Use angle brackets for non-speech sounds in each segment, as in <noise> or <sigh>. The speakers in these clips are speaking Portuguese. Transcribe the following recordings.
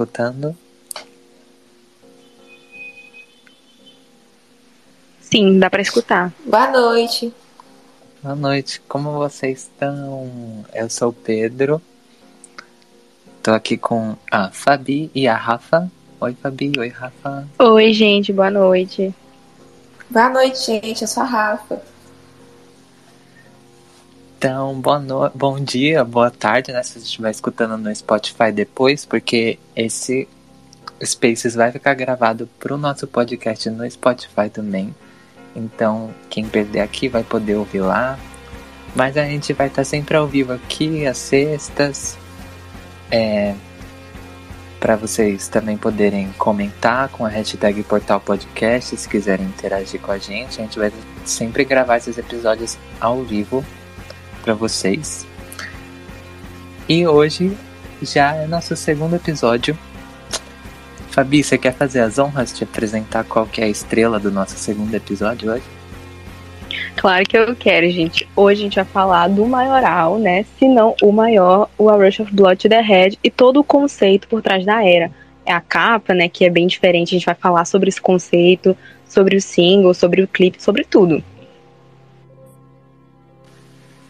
escutando? Sim, dá para escutar. Boa noite. Boa noite, como vocês estão? Eu sou o Pedro. Tô aqui com a Fabi e a Rafa. Oi, Fabi. Oi, Rafa. Oi, gente, boa noite. Boa noite, gente. Eu sou a Rafa. Então, boa no... bom dia, boa tarde, né? Se você estiver escutando no Spotify depois, porque esse Spaces vai ficar gravado pro nosso podcast no Spotify também. Então, quem perder aqui vai poder ouvir lá. Mas a gente vai estar sempre ao vivo aqui, às sextas. É, para vocês também poderem comentar com a hashtag Portal Podcast, se quiserem interagir com a gente. A gente vai sempre gravar esses episódios ao vivo para vocês. E hoje já é nosso segundo episódio. Fabi, você quer fazer as honras de apresentar qual que é a estrela do nosso segundo episódio hoje? Claro que eu quero, gente. Hoje a gente vai falar do maioral, né? Se não o maior, o A Rush of Blood to the Head e todo o conceito por trás da era. É a capa, né? Que é bem diferente. A gente vai falar sobre esse conceito, sobre o single, sobre o clipe, sobre tudo.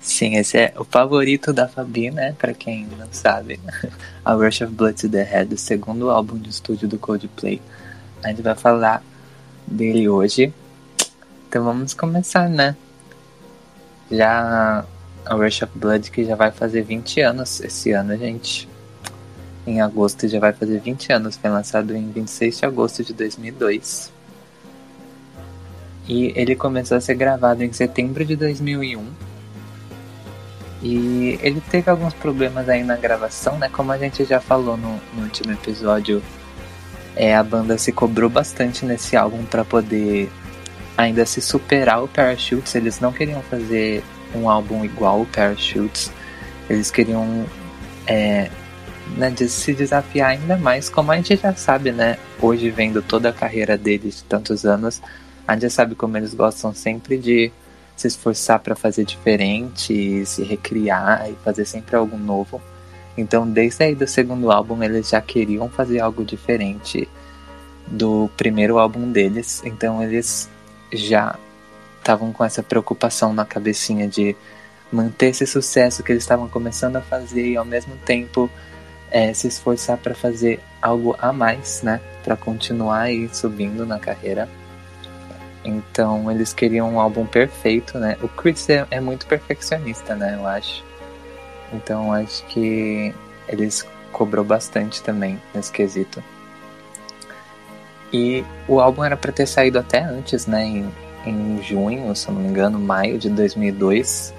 Sim, esse é o favorito da Fabi, né? Pra quem não sabe. <laughs> A Rush of Blood to the Head, o segundo álbum de estúdio do Coldplay. A gente vai falar dele hoje. Então vamos começar, né? Já a Rush of Blood que já vai fazer 20 anos esse ano, gente. Em agosto já vai fazer 20 anos. Foi lançado em 26 de agosto de 2002. E ele começou a ser gravado em setembro de 2001 e ele teve alguns problemas aí na gravação, né? Como a gente já falou no, no último episódio, é, a banda se cobrou bastante nesse álbum para poder ainda se superar o Parachutes. Eles não queriam fazer um álbum igual o Parachutes. Eles queriam é, né, de se desafiar ainda mais, como a gente já sabe, né? Hoje, vendo toda a carreira deles de tantos anos, a gente já sabe como eles gostam sempre de se esforçar para fazer diferente, se recriar e fazer sempre algo novo. Então, desde aí do segundo álbum, eles já queriam fazer algo diferente do primeiro álbum deles. Então, eles já estavam com essa preocupação na cabecinha de manter esse sucesso que eles estavam começando a fazer e ao mesmo tempo é, se esforçar para fazer algo a mais, né, para continuar aí subindo na carreira. Então eles queriam um álbum perfeito, né? O Chris é, é muito perfeccionista, né? Eu acho. Então acho que eles cobrou bastante também nesse quesito. E o álbum era para ter saído até antes, né? Em, em junho, se não me engano, maio de 2002.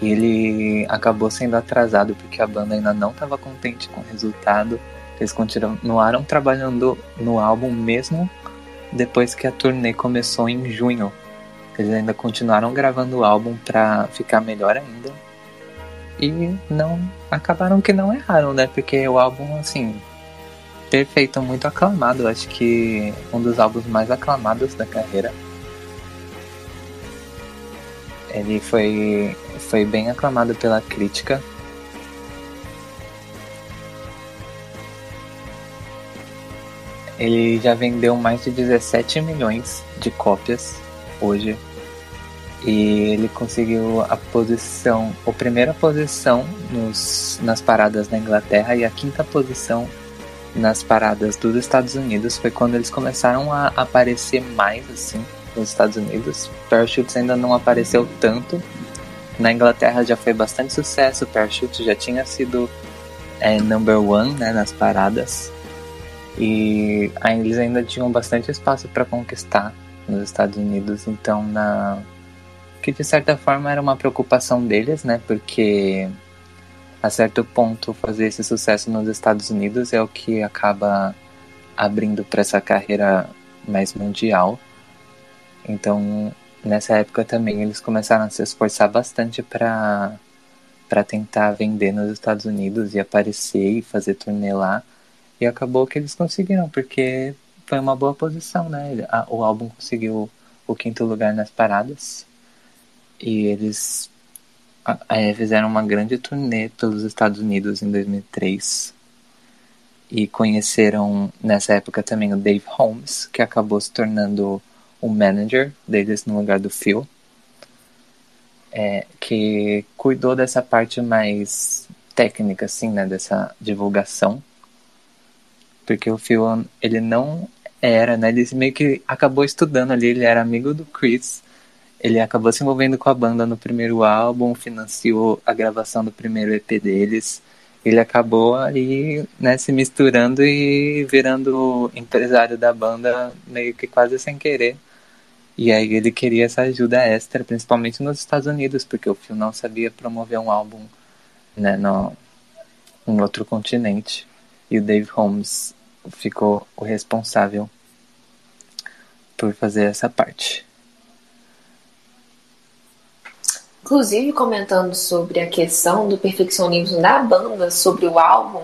E ele acabou sendo atrasado porque a banda ainda não estava contente com o resultado. Eles continuaram trabalhando no álbum mesmo depois que a turnê começou em junho. Eles ainda continuaram gravando o álbum para ficar melhor ainda. E não acabaram que não erraram, né? Porque o álbum assim perfeito, muito aclamado, acho que um dos álbuns mais aclamados da carreira. Ele foi foi bem aclamado pela crítica Ele já vendeu mais de 17 milhões de cópias hoje. E ele conseguiu a posição, a primeira posição nos, nas paradas na Inglaterra e a quinta posição nas paradas dos Estados Unidos. Foi quando eles começaram a aparecer mais assim nos Estados Unidos. Parachutes ainda não apareceu tanto. Na Inglaterra já foi bastante sucesso. Parachutes já tinha sido é, number one né, nas paradas. E eles ainda tinham bastante espaço para conquistar nos Estados Unidos, então na que de certa forma era uma preocupação deles, né? Porque a certo ponto fazer esse sucesso nos Estados Unidos é o que acaba abrindo para essa carreira mais mundial. Então, nessa época também eles começaram a se esforçar bastante para para tentar vender nos Estados Unidos e aparecer e fazer turnê lá. E acabou que eles conseguiram, porque foi uma boa posição, né? O álbum conseguiu o quinto lugar nas paradas. E eles é, fizeram uma grande turnê pelos Estados Unidos em 2003 e conheceram nessa época também o Dave Holmes, que acabou se tornando o manager deles no lugar do Phil, é, que cuidou dessa parte mais técnica, assim, né, dessa divulgação, porque o Phil ele não era, né, ele meio que acabou estudando ali, ele era amigo do Chris, ele acabou se envolvendo com a banda no primeiro álbum, financiou a gravação do primeiro EP deles ele acabou ali né, se misturando e virando empresário da banda meio que quase sem querer. E aí ele queria essa ajuda extra, principalmente nos Estados Unidos, porque o Phil não sabia promover um álbum né, no, em outro continente. E o Dave Holmes ficou o responsável por fazer essa parte. Inclusive, comentando sobre a questão do perfeccionismo da banda, sobre o álbum,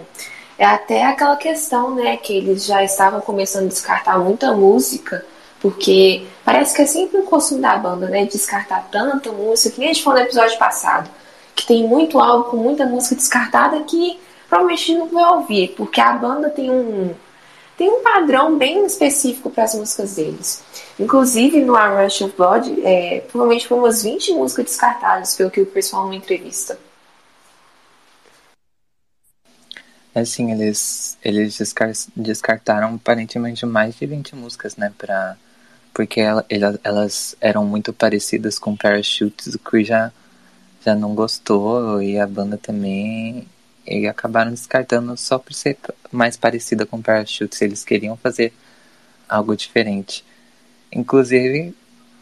é até aquela questão, né, que eles já estavam começando a descartar muita música, porque parece que é sempre um costume da banda, né, descartar tanta música, que nem a gente falou no episódio passado, que tem muito álbum com muita música descartada que provavelmente não vai ouvir, porque a banda tem um tem um padrão bem específico para as músicas deles. Inclusive no A Rush of Blood, é, provavelmente foi umas 20 músicas descartadas, pelo que o falou numa entrevista. Assim, eles, eles descartaram aparentemente mais de 20 músicas, né? Pra, porque ela, elas eram muito parecidas com Parachutes. O Chris já, já não gostou e a banda também. E acabaram descartando só por ser mais parecida com Parachutes. Eles queriam fazer algo diferente. Inclusive,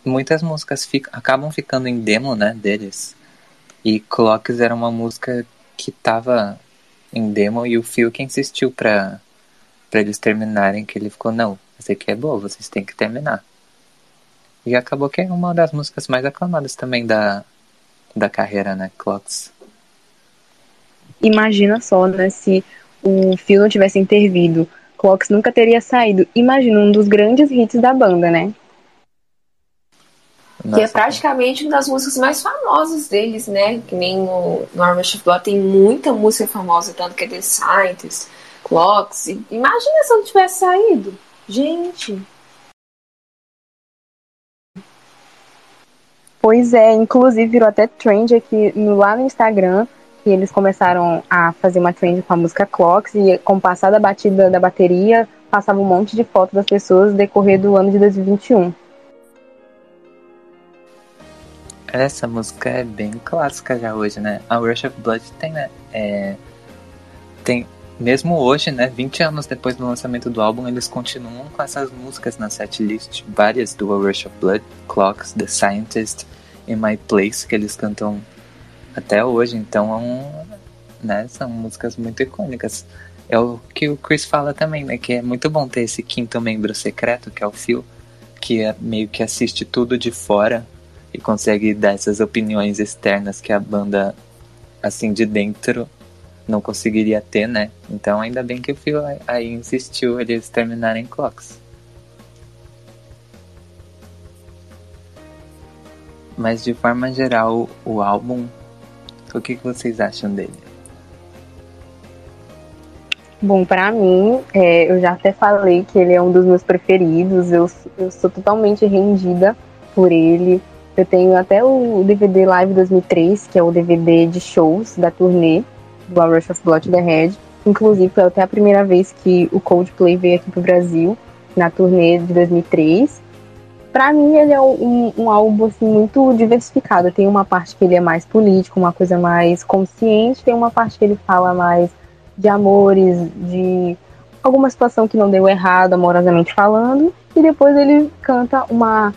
muitas músicas fica, acabam ficando em demo, né, deles. E Clocks era uma música que tava em demo e o Phil que insistiu pra, pra eles terminarem, que ele ficou, não, essa aqui é boa, vocês têm que terminar. E acabou que é uma das músicas mais aclamadas também da, da carreira, né, Clocks. Imagina só, né, se o Phil não tivesse intervido, Clocks nunca teria saído. Imagina um dos grandes hits da banda, né? Nossa, que é praticamente uma das músicas mais famosas deles, né? Que nem no, no Armored of Blood tem muita música famosa, tanto que é The Scientist, Clocks. Imagina se não tivesse saído. Gente. Pois é, inclusive virou até trend aqui no, lá no Instagram, que eles começaram a fazer uma trend com a música Clocks e com o passar da batida da bateria, passava um monte de fotos das pessoas decorrer do ano de 2021. Essa música é bem clássica já hoje, né? A Rush of Blood tem, né? É, tem, mesmo hoje, né? 20 anos depois do lançamento do álbum, eles continuam com essas músicas na setlist. Várias do A Rush of Blood, Clocks, The Scientist e My Place, que eles cantam até hoje. Então, é um, né, são músicas muito icônicas. É o que o Chris fala também, né? Que é muito bom ter esse quinto membro secreto, que é o Phil, que é meio que assiste tudo de fora e consegue dar essas opiniões externas que a banda, assim, de dentro não conseguiria ter, né? Então ainda bem que o Phil aí insistiu eles terminarem Clocks. Mas de forma geral, o álbum, o que, que vocês acham dele? Bom, para mim, é, eu já até falei que ele é um dos meus preferidos. Eu, eu sou totalmente rendida por ele. Eu tenho até o DVD Live 2003, que é o DVD de shows da turnê do A Rush of Blood the Head. Inclusive, foi até a primeira vez que o Coldplay veio aqui pro Brasil, na turnê de 2003. Para mim, ele é um, um, álbum assim, muito diversificado. Tem uma parte que ele é mais político, uma coisa mais consciente, tem uma parte que ele fala mais de amores, de alguma situação que não deu errado, amorosamente falando, e depois ele canta uma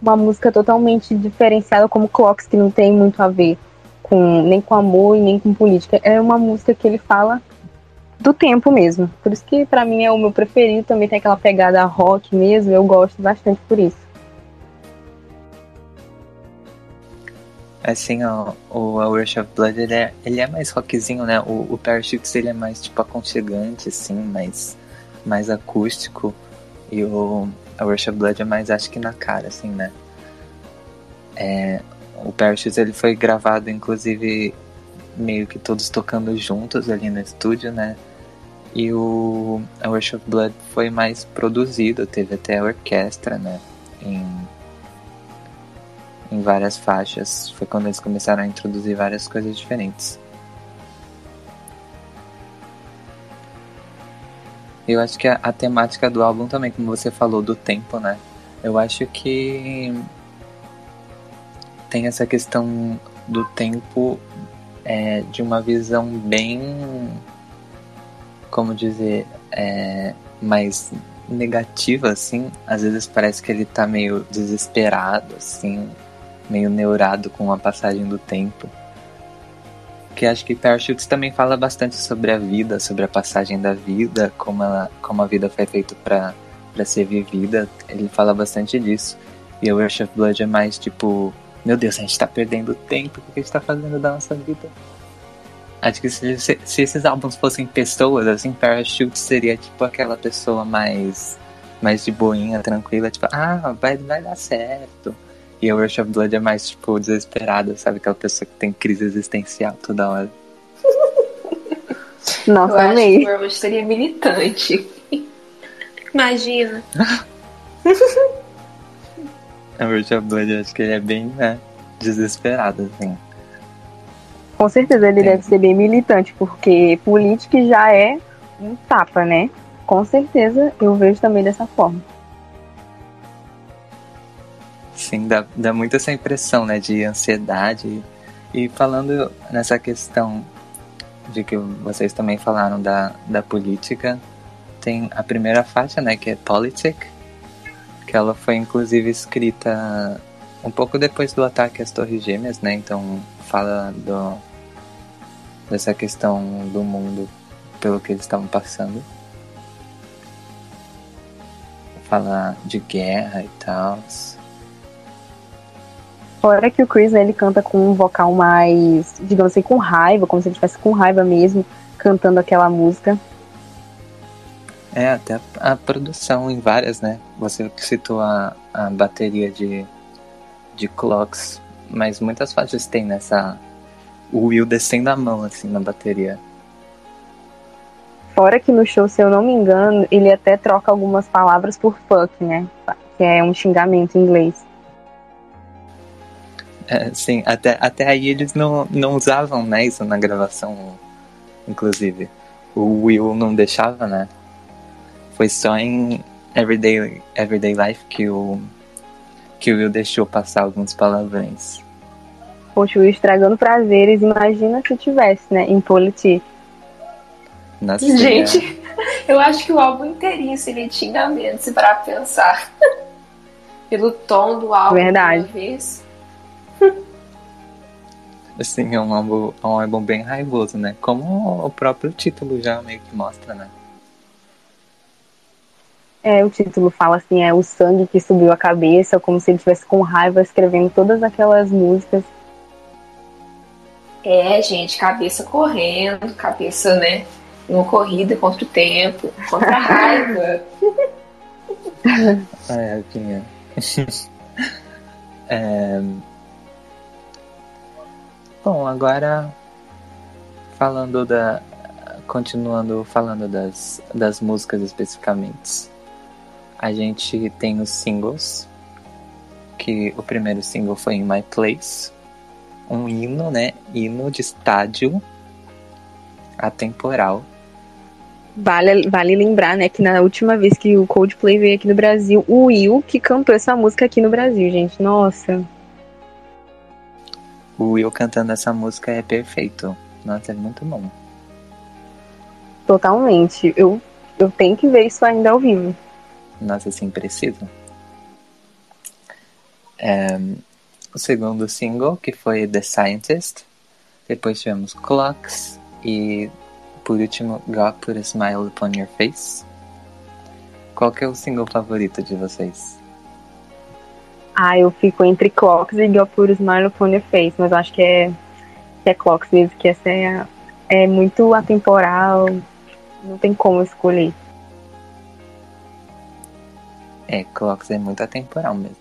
uma música totalmente diferenciada como Clocks, que não tem muito a ver com nem com amor e nem com política. É uma música que ele fala do tempo mesmo. Por isso que para mim é o meu preferido, também tem aquela pegada rock mesmo, eu gosto bastante por isso. Assim, ó, o A Rush of Blood, ele é, ele é mais rockzinho, né? O, o Parachutes, ele é mais, tipo, aconchegante, assim, mais, mais acústico. E o a Rush of Blood é mais, acho que na cara, assim, né? É, o Parachutes ele foi gravado, inclusive, meio que todos tocando juntos ali no estúdio, né? E o A Rush of Blood foi mais produzido, teve até a orquestra, né? Em, em várias faixas. Foi quando eles começaram a introduzir várias coisas diferentes. Eu acho que a, a temática do álbum também, como você falou, do tempo, né? Eu acho que tem essa questão do tempo é, de uma visão bem como dizer, é, mais negativa, assim. Às vezes parece que ele tá meio desesperado, assim, meio neurado com a passagem do tempo. Que acho que Parachutes também fala bastante sobre a vida, sobre a passagem da vida, como, ela, como a vida foi feita para ser vivida. Ele fala bastante disso. E o Rush of Blood é mais tipo, meu Deus, a gente tá perdendo tempo, o que a gente tá fazendo da nossa vida? Acho que se, se, se, esses álbuns fossem pessoas, assim, Parachute seria tipo aquela pessoa mais, mais de boinha, tranquila, tipo, ah, vai, vai dar certo. E o Rush of Blood é mais, tipo, desesperada, sabe? Aquela pessoa que tem crise existencial toda hora. <laughs> Nossa, Eu amei. acho que o Rush seria militante. <laughs> Imagina. <laughs> o Rush of Blood, eu acho que ele é bem, né, desesperado, assim. Com certeza ele Sim. deve ser bem militante, porque política já é um tapa, né? Com certeza eu vejo também dessa forma. Sim, dá, dá muito essa impressão, né, de ansiedade. E falando nessa questão de que vocês também falaram da, da política, tem a primeira faixa, né, que é Politic, que ela foi inclusive escrita um pouco depois do ataque às Torres Gêmeas, né, então fala do, dessa questão do mundo pelo que eles estavam passando. Fala de guerra e tal. Fora que o Chris, né, ele canta com um vocal mais, digamos assim, com raiva, como se ele estivesse com raiva mesmo, cantando aquela música. É, até a, a produção em várias, né? Você citou a, a bateria de, de clocks, mas muitas faixas tem nessa. O Will descendo a mão, assim, na bateria. Fora que no show, se eu não me engano, ele até troca algumas palavras por fuck, né? Que é um xingamento em inglês. É, sim, até, até aí eles não, não usavam né, isso na gravação, inclusive. O Will não deixava, né? Foi só em Everyday, Everyday Life que o, que o Will deixou passar alguns palavrões. Poxa, o Will estragando prazeres, imagina se tivesse, né? Em Polity. Nossa, Gente, <laughs> eu acho que o álbum inteirinho seria xingamento, se parar pra pensar. <laughs> Pelo tom do álbum. Verdade. vez. Assim, é um álbum, é um álbum bem raivoso, né? Como o próprio título já meio que mostra, né? É, o título fala assim, é o sangue que subiu a cabeça, como se ele estivesse com raiva escrevendo todas aquelas músicas. É, gente, cabeça correndo, cabeça, né? Numa corrida contra o tempo, contra a raiva. <laughs> <laughs> É, Pinha. é... Bom, agora falando da. Continuando falando das, das músicas especificamente. A gente tem os singles. Que o primeiro single foi In My Place. Um hino, né? Hino de estádio atemporal. Vale, vale lembrar, né, que na última vez que o Coldplay veio aqui no Brasil, o Will que cantou essa música aqui no Brasil, gente. Nossa. O Will cantando essa música é perfeito. Nossa, é muito bom. Totalmente. Eu, eu tenho que ver isso ainda ao vivo. Nossa, assim, preciso. É, o segundo single, que foi The Scientist. Depois tivemos Clocks. E por último, God Put a Smile Upon Your Face. Qual que é o single favorito de vocês? Ah, eu fico entre Clocks e God Put a Smile Upon Your Face, mas eu acho que é, que é Clocks mesmo, que essa é, é muito atemporal. Não tem como escolher. É, Clocks é muito atemporal mesmo.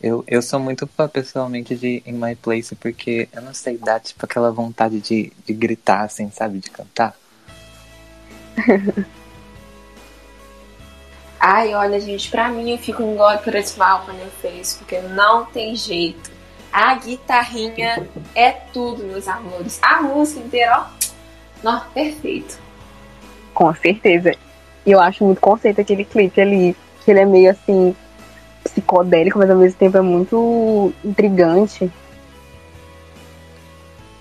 Eu, eu sou muito fã pessoalmente de In My Place porque eu não sei, dá tipo aquela vontade de, de gritar, assim, sabe? De cantar. <laughs> Ai, olha, gente, pra mim eu fico igual por esse mal quando eu fez, porque não tem jeito. A guitarrinha <laughs> é tudo, meus amores. A música inteira, ó. Não, perfeito. Com certeza. E eu acho muito conceito aquele clipe ali, que ele é meio assim, psicodélico, mas ao mesmo tempo é muito intrigante.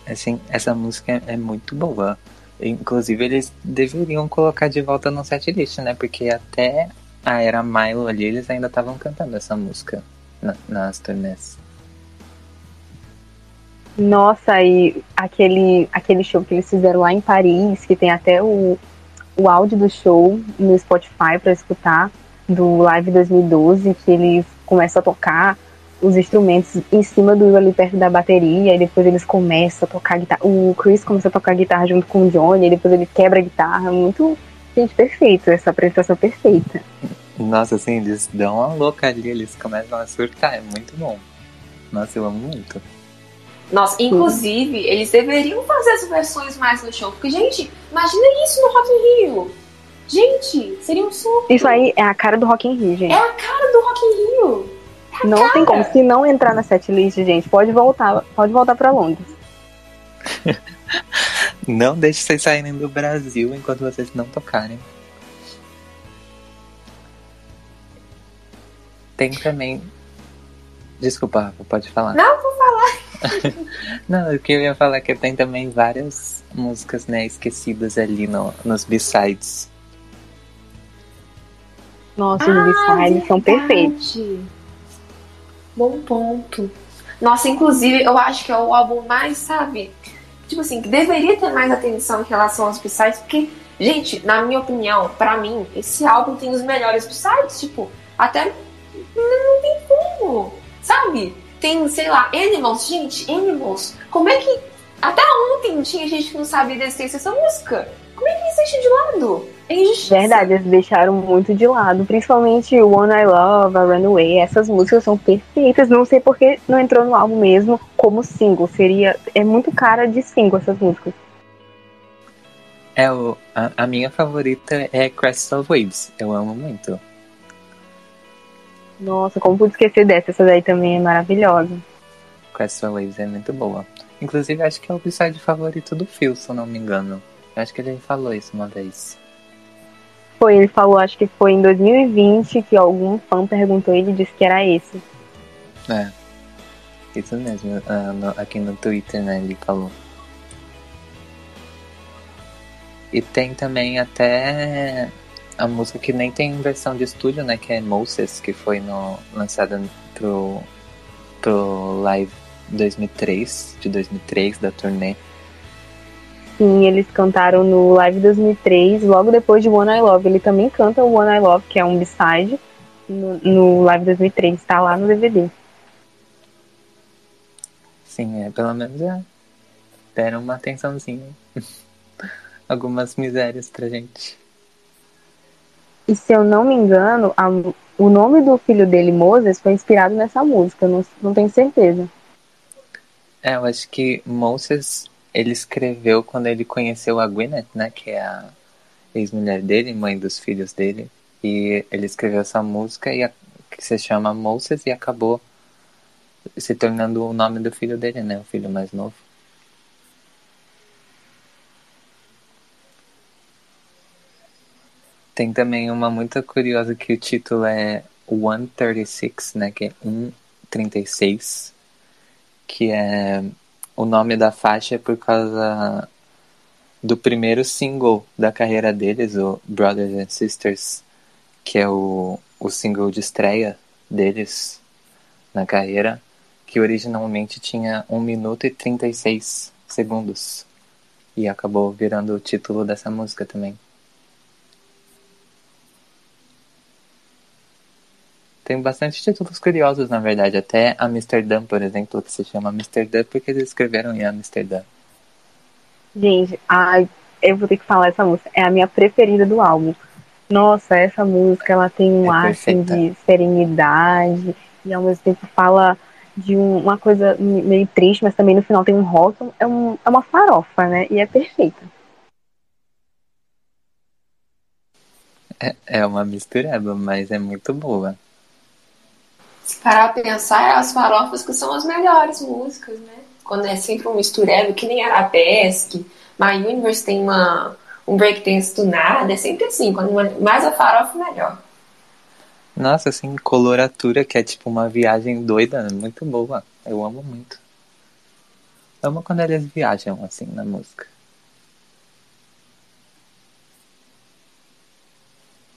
Assim, essa música é muito boa. Inclusive, eles deveriam colocar de volta no setlist, né? Porque até a era Milo ali, eles ainda estavam cantando essa música na, nas turnês. Nossa, e aquele, aquele show que eles fizeram lá em Paris, que tem até o, o áudio do show no Spotify para escutar, do Live 2012, que eles começam a tocar os instrumentos em cima do ali perto da bateria, e depois eles começam a tocar guitarra. O Chris começa a tocar guitarra junto com o Johnny, e depois ele quebra a guitarra. Muito, gente, perfeito, essa apresentação perfeita. Nossa, assim, eles dão uma louca ali, eles começam a surtar, é muito bom. Nossa, eu amo muito. Nossa, inclusive, Sim. eles deveriam fazer as versões mais no show, porque, gente, imagina isso no Rock in Rio. Gente, seria um surto. Isso aí é a cara do Rock in Rio, gente. É a cara do Rock in Rio. É não cara. tem como. Se não entrar na setlist, gente, pode voltar, pode voltar para Londres. <laughs> não deixe vocês saírem do Brasil enquanto vocês não tocarem. Tem também. Desculpa, Rafa, pode falar. Não, vou falar. <laughs> não, o que eu ia falar é que tem também várias músicas, né, esquecidas ali no, nos B-sides. Nossa, os B-sides são perfeitos. Bom ponto. Nossa, inclusive, eu acho que é o álbum mais, sabe? Tipo assim, que deveria ter mais atenção em relação aos B-sides, porque, gente, na minha opinião, para mim, esse álbum tem os melhores B-sides, tipo, até não tem como, sabe? Tem, sei lá, Animals, gente, Animals. Como é que. Até ontem tinha gente que não sabia da existência dessa música. Como é que eles deixam de lado? É injustiça. Verdade, eles deixaram muito de lado. Principalmente o One I Love, a Runaway. Essas músicas são perfeitas. Não sei porque não entrou no álbum mesmo como single. Seria. É muito cara de single essas músicas. É, o, a, a minha favorita é Crystal Waves. Eu amo muito. Nossa, como pude esquecer dessa? Essa daí também é maravilhosa. Crystal Waves é muito boa. Inclusive, acho que é o episódio favorito do Phil, se eu não me engano. Eu acho que ele falou isso uma vez. Foi, ele falou, acho que foi em 2020 que algum fã perguntou e ele disse que era esse. É. Isso mesmo, no, aqui no Twitter, né, ele falou. E tem também até a música que nem tem versão de estúdio, né? Que é Moses, que foi no, lançada pro, pro Live 2003, de 2003, da turnê. Sim, eles cantaram no Live 2003, logo depois de One I Love. Ele também canta o One I Love, que é um B-side, no, no Live 2003, tá lá no DVD. Sim, é, pelo menos é. Deram uma atençãozinha. <laughs> Algumas misérias pra gente. E se eu não me engano, a, o nome do filho dele, Moses, foi inspirado nessa música, não, não tenho certeza. É, eu acho que Moses ele escreveu quando ele conheceu a Gwyneth, né, que é a ex-mulher dele, mãe dos filhos dele, e ele escreveu essa música e a, que se chama Moses e acabou se tornando o nome do filho dele, né, o filho mais novo. Tem também uma muito curiosa que o título é 136, né? Que é 136. Que é o nome da faixa é por causa do primeiro single da carreira deles, o Brothers and Sisters, que é o, o single de estreia deles na carreira, que originalmente tinha 1 minuto e 36 segundos. E acabou virando o título dessa música também. Tem bastante títulos curiosos, na verdade. Até Amsterdã, por exemplo, que se chama Amsterdã porque eles escreveram em Amsterdã. Gente, ai, eu vou ter que falar essa música. É a minha preferida do álbum. Nossa, essa música ela tem um é ar assim, de serenidade. e ao mesmo tempo fala de um, uma coisa meio triste, mas também no final tem um rock. É, um, é uma farofa, né? E é perfeita. É, é uma mistureba, mas é muito boa. Se parar a pensar, é as farofas que são as melhores músicas, né? Quando é sempre um mistureba, que nem Arabesque, My Universe tem uma, um breakdance do nada, é sempre assim, quando mais a farofa, melhor. Nossa, assim, coloratura que é tipo uma viagem doida, muito boa. Eu amo muito. Amo quando eles viajam assim na música.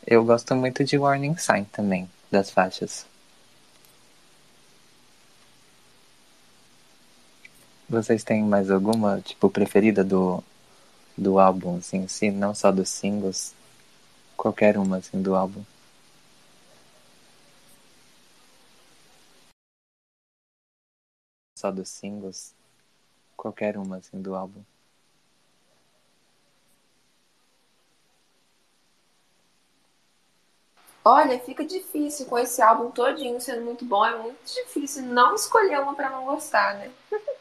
Eu gosto muito de Warning Sign também, das faixas. Vocês têm mais alguma, tipo, preferida do, do álbum, assim, se não só dos singles? Qualquer uma, assim, do álbum. Só dos singles? Qualquer uma, assim, do álbum. Olha, fica difícil com esse álbum todinho sendo muito bom. É muito difícil não escolher uma para não gostar, né? <laughs>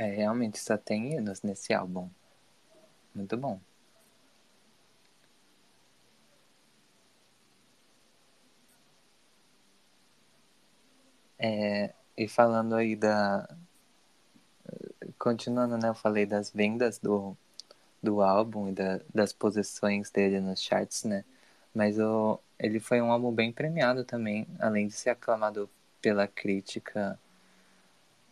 É, realmente só tem hinos nesse álbum. Muito bom. É, e falando aí da. Continuando, né? Eu falei das vendas do, do álbum e da, das posições dele nos charts, né? Mas o, ele foi um álbum bem premiado também, além de ser aclamado pela crítica.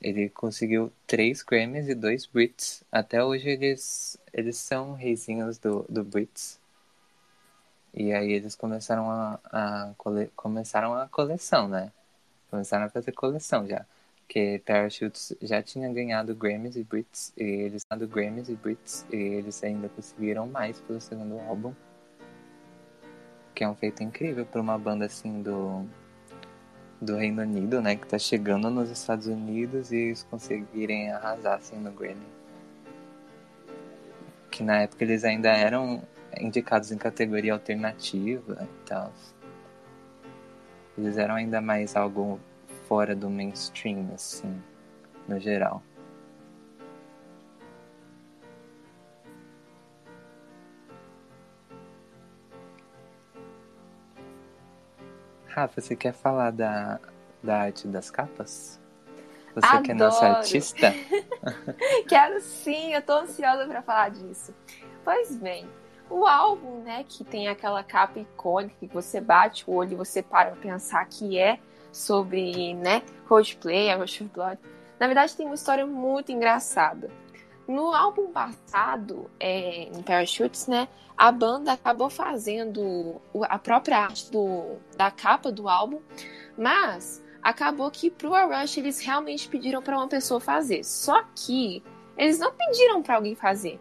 Ele conseguiu três Grammys e dois Brits. Até hoje eles, eles são reizinhos do, do Brits. E aí eles começaram a, a cole, começaram a coleção, né? Começaram a fazer coleção já que Parachutes já tinha ganhado Grammys e Brits e eles ganhado Grammys e Brits e eles ainda conseguiram mais pelo segundo álbum que é um feito incrível para uma banda assim do do Reino Unido né que tá chegando nos Estados Unidos e eles conseguirem arrasar assim no Grammy que na época eles ainda eram indicados em categoria alternativa e tal eles eram ainda mais algo fora do mainstream, assim, no geral. Rafa, você quer falar da, da arte das capas? Você Adoro. que é nossa artista? <laughs> Quero sim, eu tô ansiosa para falar disso. Pois bem, o álbum, né, que tem aquela capa icônica que você bate o olho e você para pra pensar que é sobre, né, Coldplay, a Rush of Blood. Na verdade, tem uma história muito engraçada. No álbum passado, é, em Parachutes, né, a banda acabou fazendo a própria arte do, da capa do álbum, mas acabou que pro Rush eles realmente pediram para uma pessoa fazer. Só que eles não pediram para alguém fazer.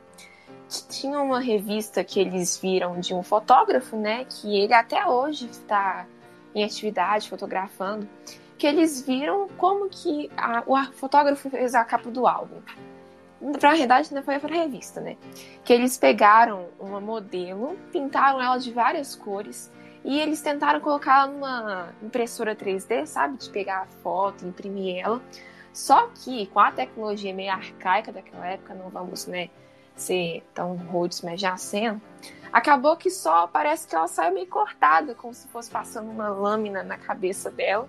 Tinha uma revista que eles viram de um fotógrafo, né, que ele até hoje está em atividade, fotografando, que eles viram como que a, o fotógrafo fez a capa do álbum. Pra verdade, não foi pra revista, né? Que eles pegaram uma modelo, pintaram ela de várias cores e eles tentaram colocá-la numa impressora 3D, sabe? De pegar a foto, imprimir ela. Só que com a tecnologia meio arcaica daquela época, não vamos, né, ser tão rudes, mas já sendo, Acabou que só parece que ela saiu meio cortada, como se fosse passando uma lâmina na cabeça dela.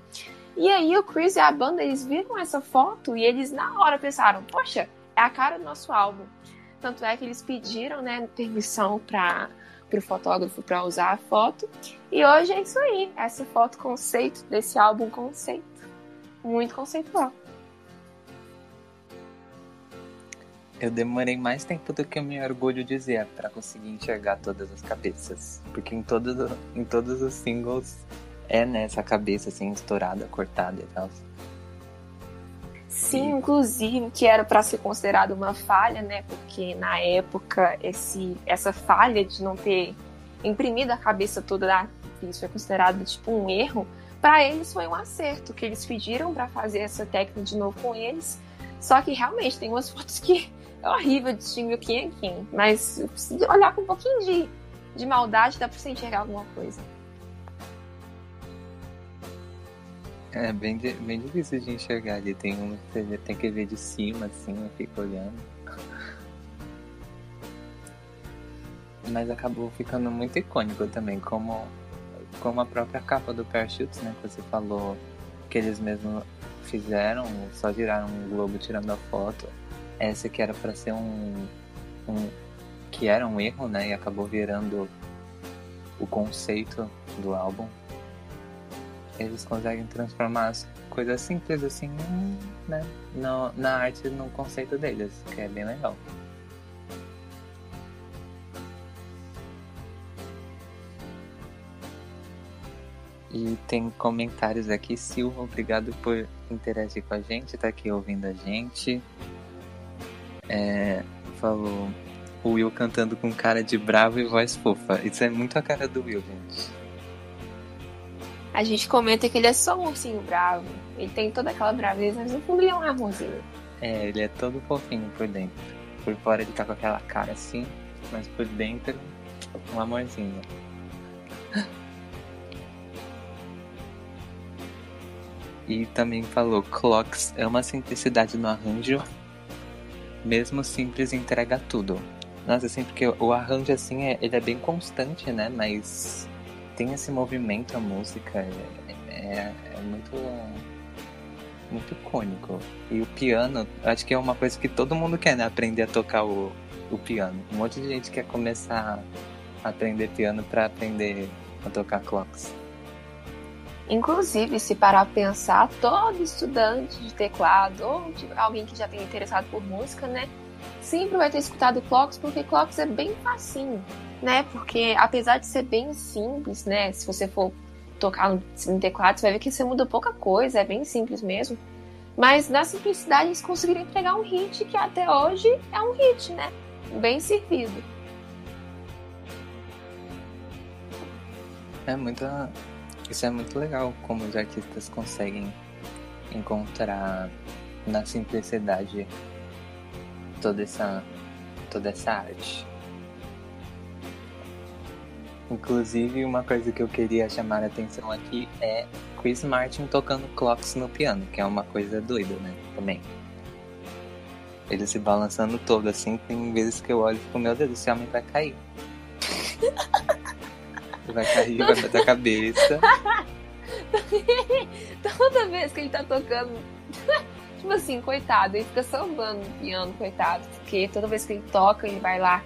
E aí o Chris e a banda, eles viram essa foto e eles na hora pensaram, poxa, é a cara do nosso álbum. Tanto é que eles pediram, né, permissão para o fotógrafo para usar a foto. E hoje é isso aí, essa foto conceito desse álbum conceito. Muito conceitual. Eu demorei mais tempo do que eu me orgulho dizer para conseguir enxergar todas as cabeças. Porque em todos, em todos os singles é nessa cabeça assim, estourada, cortada e tal. Sim, inclusive que era para ser considerado uma falha, né? Porque na época esse, essa falha de não ter imprimido a cabeça toda da atriz foi considerado tipo um erro. Para eles foi um acerto, que eles pediram para fazer essa técnica de novo com eles. Só que realmente tem umas <laughs> fotos que é horrível distinguir quem é quem. Mas olhar com um pouquinho de, de maldade, dá pra você enxergar alguma coisa. É bem, bem difícil de enxergar. Tem um que você tem que ver de cima, assim, eu fico olhando. Mas acabou ficando muito icônico também, como, como a própria capa do Parachutes, né? Que você falou que eles mesmos fizeram, só viraram um globo tirando a foto. Essa que era para ser um, um. que era um erro, né? E acabou virando o conceito do álbum eles conseguem transformar as coisas simples assim né, no, na arte no conceito deles, que é bem legal. E tem comentários aqui. Silva, obrigado por interagir com a gente, tá aqui ouvindo a gente. É, falou o Will cantando com cara de bravo e voz fofa. Isso é muito a cara do Will, gente. A gente comenta que ele é só um ursinho bravo. Ele tem toda aquela braveza, mas no fundo ele é um amorzinho. É, ele é todo fofinho por dentro. Por fora ele tá com aquela cara assim, mas por dentro, um amorzinho. E também falou, Clocks é uma simplicidade no arranjo, mesmo simples entrega tudo. Nossa, assim, porque o arranjo assim, é, ele é bem constante, né? Mas tem esse movimento, a música é, é, é muito muito icônico. E o piano, acho que é uma coisa que todo mundo quer, né? Aprender a tocar o, o piano. Um monte de gente quer começar a aprender piano para aprender a tocar clocks. Inclusive, se parar pra pensar, todo estudante de teclado ou de alguém que já tenha interessado por música, né? Sempre vai ter escutado clocks porque clocks é bem facinho né? Porque apesar de ser bem simples, né? Se você for tocar no teclado, você vai ver que você muda pouca coisa, é bem simples mesmo. Mas na simplicidade eles conseguiram entregar um hit que até hoje é um hit, né? Bem servido. É muito. Isso é muito legal como os artistas conseguem encontrar na simplicidade toda essa toda essa arte. Inclusive, uma coisa que eu queria chamar a atenção aqui é Chris Martin tocando clocks no piano, que é uma coisa doida, né? Também. Ele se balançando todo, assim, tem vezes que eu olho e fico, meu Deus, esse homem vai cair. vai cair, vai bater a cabeça. <laughs> Toda vez que ele tá tocando. <laughs> tipo assim, coitado, ele fica sambando no piano, coitado. Porque toda vez que ele toca, ele vai lá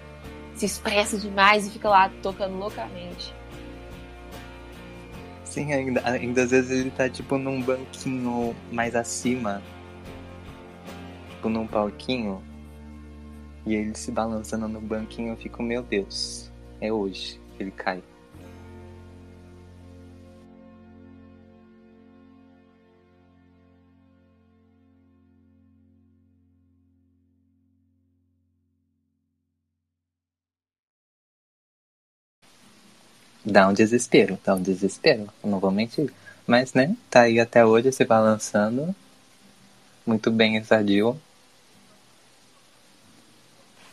se expressa demais e fica lá tocando loucamente. Sim, ainda, ainda às vezes ele tá tipo num banquinho mais acima. Tipo num palquinho. E ele se balançando no banquinho, eu fico, meu Deus, é hoje que ele cai. Dá um desespero, dá um desespero, não vou mentir. Mas, né, tá aí até hoje se balançando. Muito bem, sadio.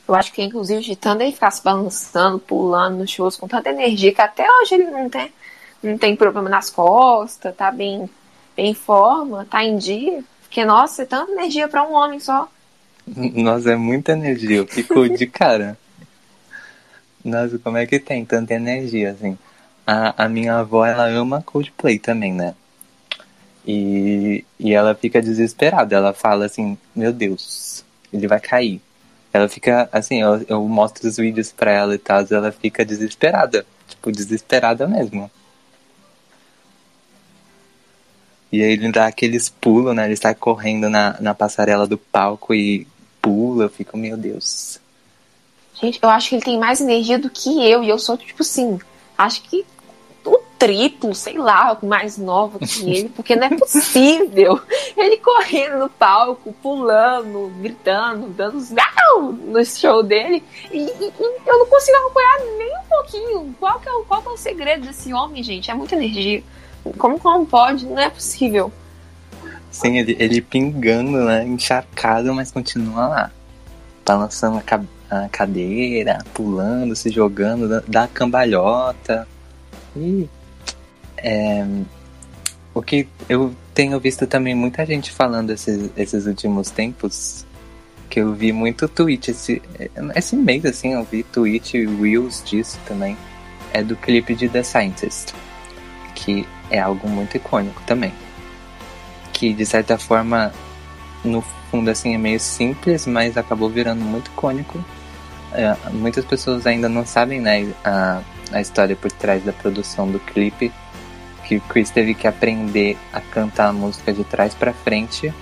Eu acho que, inclusive, de tanto ele ficar se balançando, pulando nos shows com tanta energia, que até hoje ele não tem, não tem problema nas costas, tá bem, bem em forma, tá em dia. Porque, nossa, é tanta energia para um homem só. <laughs> Nossa, é muita energia, eu fico de cara. Nossa, como é que tem tanta energia, assim? A, a minha avó, ela ama Coldplay também, né? E, e ela fica desesperada. Ela fala assim, meu Deus, ele vai cair. Ela fica, assim, eu, eu mostro os vídeos pra ela e tal, ela fica desesperada. Tipo, desesperada mesmo. E aí ele dá aqueles pulos, né? Ele está correndo na, na passarela do palco e pula. Eu fico, meu Deus. Gente, eu acho que ele tem mais energia do que eu. E eu sou, tipo assim, acho que triplo, sei lá, mais nova que <laughs> ele, porque não é possível. ele correndo no palco, pulando, gritando, dando uns no show dele. E, e, e, eu não consigo acompanhar nem um pouquinho. Qual que, é o, qual que é o segredo desse homem, gente? É muita energia. Como, como pode? Não é possível. Sim, ele, ele pingando, né? Encharcado, mas continua lá. Balançando a cabeça a cadeira, pulando, se jogando, dá cambalhota. E é, o que eu tenho visto também muita gente falando esses, esses últimos tempos, que eu vi muito tweet esse, esse mês, assim, eu vi tweet e reels disso também, é do clipe de The Scientist, que é algo muito icônico também. Que de certa forma, no fundo, assim, é meio simples, mas acabou virando muito icônico. É, muitas pessoas ainda não sabem, né, a, a história por trás da produção do clipe que o Chris teve que aprender a cantar a música de trás para frente,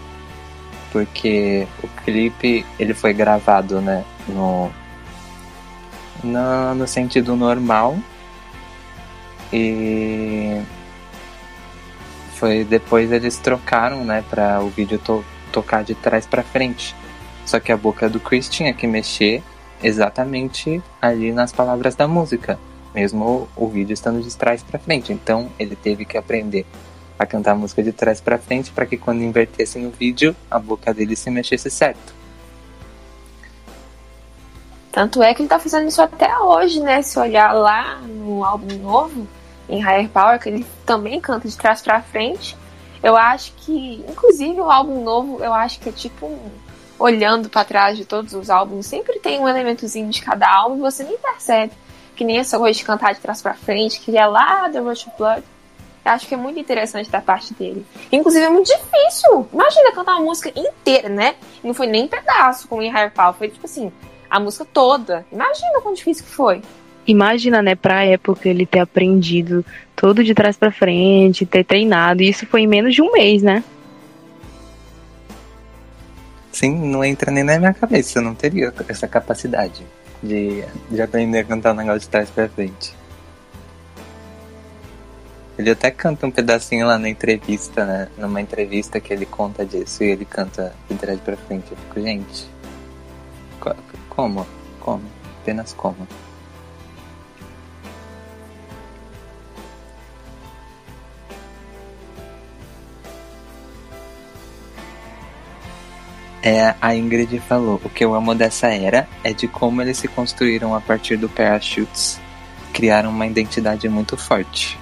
porque o clipe ele foi gravado, né, no no, no sentido normal e foi depois eles trocaram, né, para o vídeo to tocar de trás para frente. Só que a boca do Chris tinha que mexer exatamente ali nas palavras da música mesmo o vídeo estando de trás para frente. Então ele teve que aprender a cantar a música de trás para frente para que quando invertesse no vídeo a boca dele se mexesse certo. Tanto é que ele tá fazendo isso até hoje, né? Se olhar lá no álbum novo, em Higher Power, que ele também canta de trás para frente. Eu acho que, inclusive, o álbum novo, eu acho que é tipo olhando para trás de todos os álbuns, sempre tem um elementozinho de cada álbum e você nem percebe que nem essa coisa de cantar de trás para frente, que é lá The Rush of Blood. Eu acho que é muito interessante da parte dele. Inclusive é muito difícil. Imagina cantar uma música inteira, né? não foi nem um pedaço como em Higher Power, foi tipo assim, a música toda. Imagina quão difícil que foi. Imagina, né, pra época ele ter aprendido todo de trás para frente, ter treinado, e isso foi em menos de um mês, né? Sim, não entra nem na minha cabeça, eu não teria essa capacidade de, de aprender a cantar um negócio de trás pra frente. Ele até canta um pedacinho lá na entrevista, né? Numa entrevista que ele conta disso e ele canta de trás pra frente. Eu fico, gente. Como? Como? Apenas como? É, a Ingrid falou: o que eu amo dessa era é de como eles se construíram a partir do Parachutes, criaram uma identidade muito forte.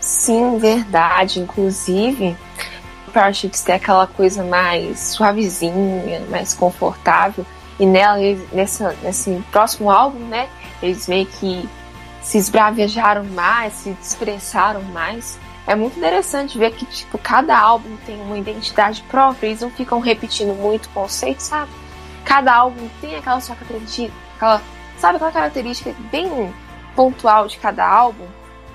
Sim, verdade. Inclusive, o Parachutes tem aquela coisa mais suavezinha, mais confortável. E nela, nessa, nesse próximo álbum, né, eles meio que se esbravejaram mais, se expressaram mais é muito interessante ver que, tipo, cada álbum tem uma identidade própria, eles não ficam repetindo muito conceito, sabe? Cada álbum tem aquela sua característica, aquela, sabe, aquela característica bem pontual de cada álbum.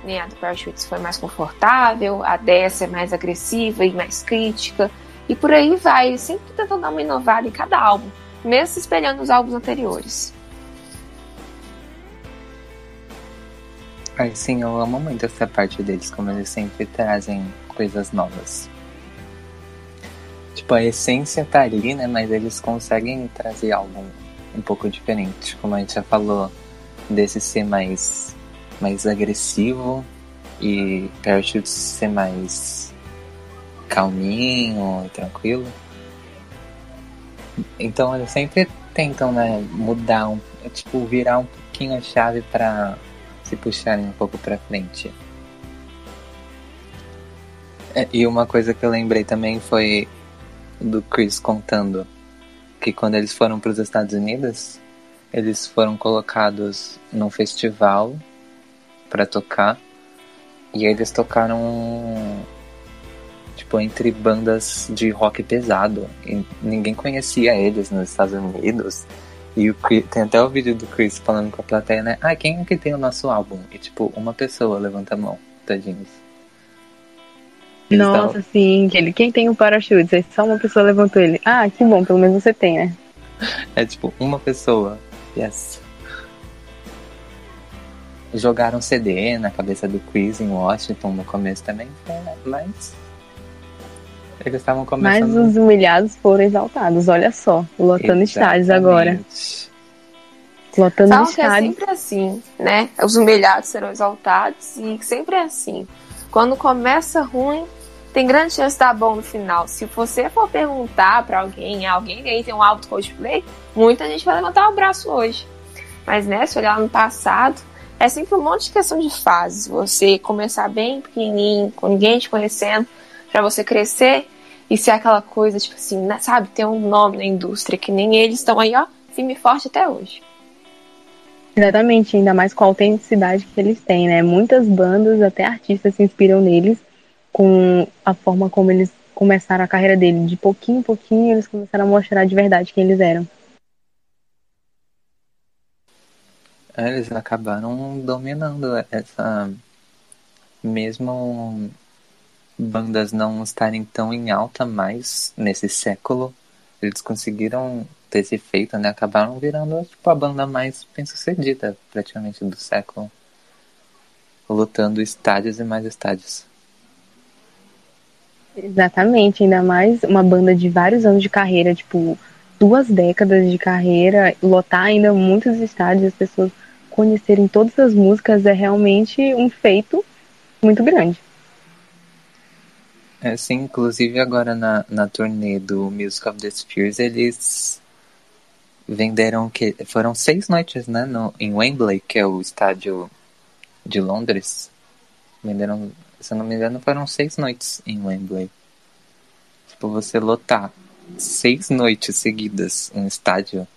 Né? A do Parachutes foi mais confortável, a dessa é mais agressiva e mais crítica, e por aí vai, sempre tentando dar uma inovada em cada álbum, mesmo se espelhando nos álbuns anteriores. Sim, eu amo muito essa parte deles, como eles sempre trazem coisas novas. Tipo, a essência tá ali, né? Mas eles conseguem trazer algo um pouco diferente. Como a gente já falou, desse ser mais, mais agressivo e Parachutes ser mais calminho, tranquilo. Então eles sempre tentam, né, mudar, um, tipo, virar um pouquinho a chave para se puxarem um pouco para frente. É, e uma coisa que eu lembrei também foi do Chris contando que quando eles foram para os Estados Unidos, eles foram colocados num festival para tocar e eles tocaram tipo entre bandas de rock pesado e ninguém conhecia eles nos Estados Unidos e o Chris, tem até o vídeo do Chris falando com a plateia, né? Ah, quem é que tem o nosso álbum? E tipo, uma pessoa levanta a mão, tadinhos. Eles Nossa, tavam... sim, ele, quem tem o um parachute? Aí só uma pessoa levantou ele. Ah, que bom, pelo menos você tem, né? É tipo, uma pessoa. Yes. Jogaram CD na cabeça do Chris em Washington no começo também, mas eles estavam começando. Mas os humilhados foram exaltados, olha só. Lotando Exatamente. estádios agora. Lotando Sabe estádios. Que é sempre assim, né? Os humilhados serão exaltados e sempre é assim. Quando começa ruim, tem grande chance de dar bom no final. Se você for perguntar para alguém, alguém aí tem um álbum cosplay, muita gente vai levantar o braço hoje. Mas né, se olhar no passado, é sempre um monte de questão de fases. Você começar bem pequenininho, com ninguém te conhecendo, para você crescer e ser aquela coisa, tipo assim, né, sabe, ter um nome na indústria, que nem eles estão aí, ó, firme e forte até hoje. Exatamente, ainda mais com a autenticidade que eles têm, né? Muitas bandas, até artistas, se inspiram neles com a forma como eles começaram a carreira dele. De pouquinho em pouquinho, eles começaram a mostrar de verdade quem eles eram. É, eles acabaram dominando essa. Mesmo bandas não estarem tão em alta mais nesse século, eles conseguiram ter esse feito, né? Acabaram virando tipo, a banda mais bem-sucedida praticamente do século. Lutando estádios e mais estádios. Exatamente, ainda mais uma banda de vários anos de carreira, tipo, duas décadas de carreira, lotar ainda muitos estádios, as pessoas conhecerem todas as músicas é realmente um feito muito grande. É, sim, inclusive agora na, na turnê do Music of the Spheres eles venderam que foram seis noites, né, no, em Wembley, que é o estádio de Londres. Venderam, se eu não me engano, foram seis noites em Wembley. Tipo, você lotar seis noites seguidas um estádio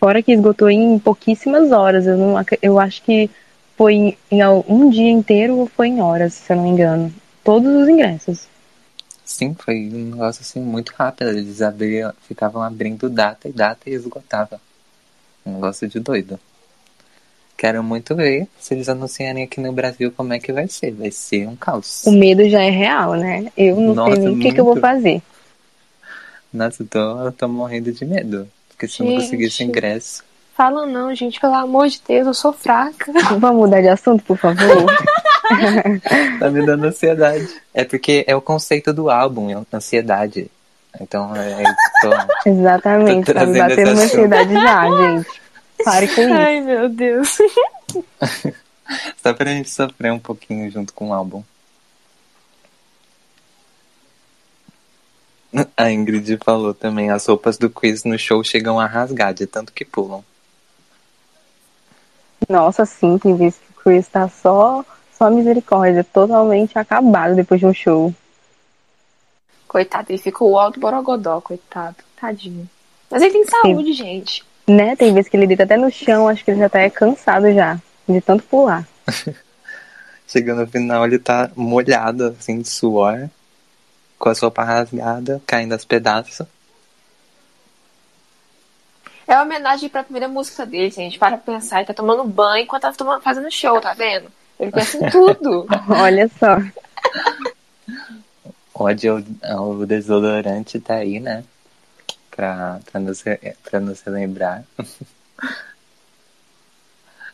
Fora que esgotou em pouquíssimas horas. Eu, não, eu acho que foi em, em um dia inteiro ou foi em horas, se eu não me engano. Todos os ingressos. Sim, foi um negócio assim muito rápido. Eles abriam, ficavam abrindo data e data e esgotava. Um negócio de doido. Quero muito ver se eles anunciarem aqui no Brasil como é que vai ser. Vai ser um caos. O medo já é real, né? Eu não Nossa, sei nem o que, que, eu vou fazer. Nossa, eu tô, eu tô morrendo de medo. Porque se gente, eu não conseguisse ingresso. Fala não, gente, pelo amor de Deus, eu sou fraca. <laughs> Vamos mudar de assunto, por favor? <laughs> tá me dando ansiedade. É porque é o conceito do álbum, é ansiedade. Então é. Tô, Exatamente, tô tá me batendo uma ansiedade já, gente. Pare com isso. Ai, meu Deus. <laughs> Só pra gente sofrer um pouquinho junto com o álbum. A Ingrid falou também, as roupas do quiz no show chegam a rasgar de tanto que pulam. Nossa, sim, tem vezes que o Chris tá só, só misericórdia, totalmente acabado depois de um show. Coitado, ele ficou o alto borogodó, coitado. Tadinho. Mas ele tem saúde, sim. gente. Né, tem vezes que ele deita até no chão, acho que ele já tá é cansado já, de tanto pular. <laughs> Chegando no final, ele tá molhado, assim, de suor com a sopa rasgada, caindo aos pedaços. É uma homenagem pra primeira música dele, gente. Para pensar, ele tá tomando banho enquanto tá tomando, fazendo show, tá vendo? Ele pensa em tudo. <laughs> Olha só. Ódio ao desodorante tá aí, né? Pra, pra, nos, pra nos relembrar. <laughs>